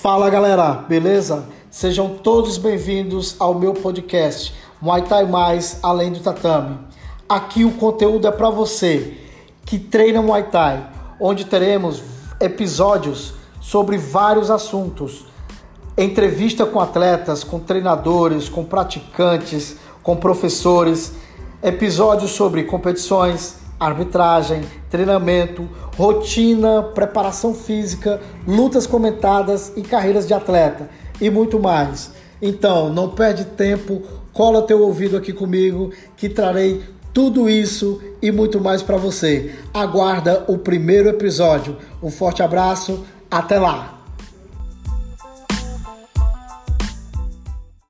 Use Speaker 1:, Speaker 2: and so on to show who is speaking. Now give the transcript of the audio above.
Speaker 1: Fala galera, beleza? Sejam todos bem-vindos ao meu podcast Muay Thai Mais Além do Tatame. Aqui o conteúdo é para você que treina Muay Thai, onde teremos episódios sobre vários assuntos. Entrevista com atletas, com treinadores, com praticantes, com professores, episódios sobre competições, arbitragem, treinamento, rotina, preparação física, lutas comentadas e carreiras de atleta e muito mais. Então, não perde tempo, cola teu ouvido aqui comigo que trarei tudo isso e muito mais para você. Aguarda o primeiro episódio. Um forte abraço, até lá.